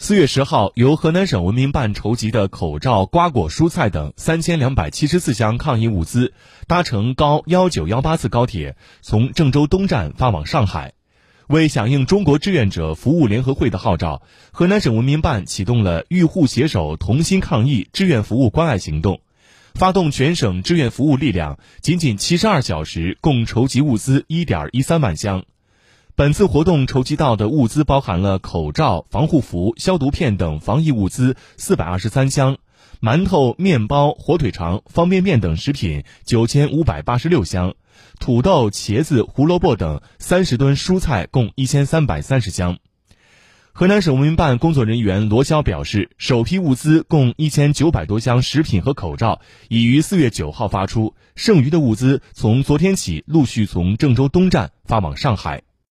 四月十号，由河南省文明办筹集的口罩、瓜果、蔬菜等三千两百七十四箱抗疫物资，搭乘高幺九幺八次高铁，从郑州东站发往上海。为响应中国志愿者服务联合会的号召，河南省文明办启动了“与沪携手，同心抗疫”志愿服务关爱行动，发动全省志愿服务力量，仅仅七十二小时，共筹集物资一点一三万箱。本次活动筹集到的物资包含了口罩、防护服、消毒片等防疫物资四百二十三箱，馒头、面包、火腿肠、方便面等食品九千五百八十六箱，土豆、茄子、胡萝卜等三十吨蔬菜共一千三百三十箱。河南省文明办工作人员罗霄表示，首批物资共一千九百多箱食品和口罩已于四月九号发出，剩余的物资从昨天起陆续从郑州东站发往上海。